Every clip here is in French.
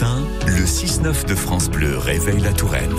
le 6-9 de France Bleu réveille la Touraine.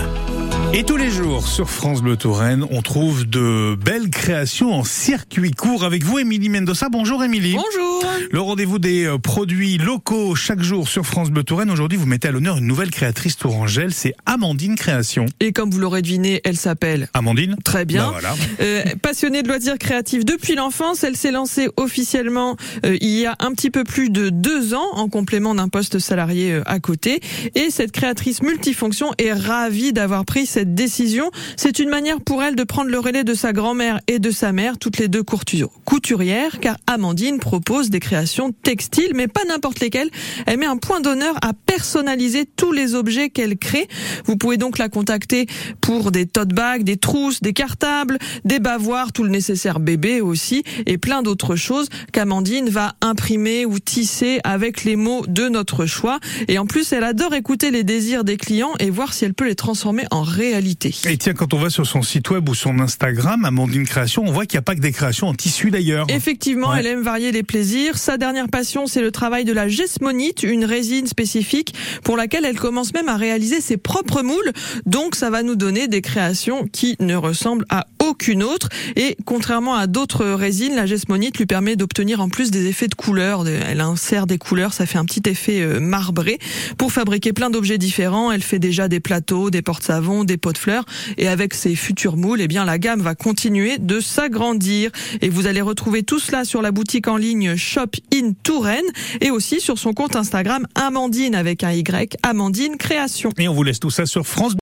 Et tous les jours sur France Bleu Touraine, on trouve de belles créations en circuit court avec vous, Émilie Mendoza. Bonjour Émilie. Bonjour. Le rendez-vous des euh, produits locaux chaque jour sur France Bleu Touraine. Aujourd'hui, vous mettez à l'honneur une nouvelle créatrice tourangelle, c'est Amandine Création. Et comme vous l'aurez deviné, elle s'appelle Amandine Très bien. Bah voilà. Euh, passionnée de loisirs créatifs depuis l'enfance, elle s'est lancée officiellement euh, il y a un petit peu plus de deux ans en complément d'un poste salarié euh, à côté. Et cette créatrice multifonction est ravie d'avoir pris cette décision. C'est une manière pour elle de prendre le relais de sa grand-mère et de sa mère, toutes les deux couturières, car Amandine propose des créations textiles, mais pas n'importe lesquelles. Elle met un point d'honneur à personnaliser tous les objets qu'elle crée. Vous pouvez donc la contacter pour des tote bags, des trousses, des cartables, des bavoirs, tout le nécessaire bébé aussi, et plein d'autres choses qu'Amandine va imprimer ou tisser avec les mots de notre choix. Et en plus, elle adore écouter les désirs des clients et voir si elle peut les transformer en réalité. Et tiens, quand on va sur son site web ou son Instagram, Amandine Création, on voit qu'il n'y a pas que des créations en tissu d'ailleurs. Effectivement, Ouais. elle aime varier les plaisirs. Sa dernière passion, c'est le travail de la gesmonite, une résine spécifique pour laquelle elle commence même à réaliser ses propres moules. Donc, ça va nous donner des créations qui ne ressemblent à aucune autre. Et contrairement à d'autres résines, la gesmonite lui permet d'obtenir en plus des effets de couleurs. De- Elle insère des couleurs, ça fait un petit effet euh, marbré. Pour fabriquer plein d'objets différents, elle fait déjà des plateaux, des porte-savons, des pots de fleurs. Et avec ses futurs moules, eh bien, la gamme va continuer de s'agrandir. Et vous allez retrouver tout cela sur la boutique en ligne Shop in Touraine et aussi sur son compte Instagram Amandine avec un Y, Amandine Création. Et on vous laisse tout ça sur France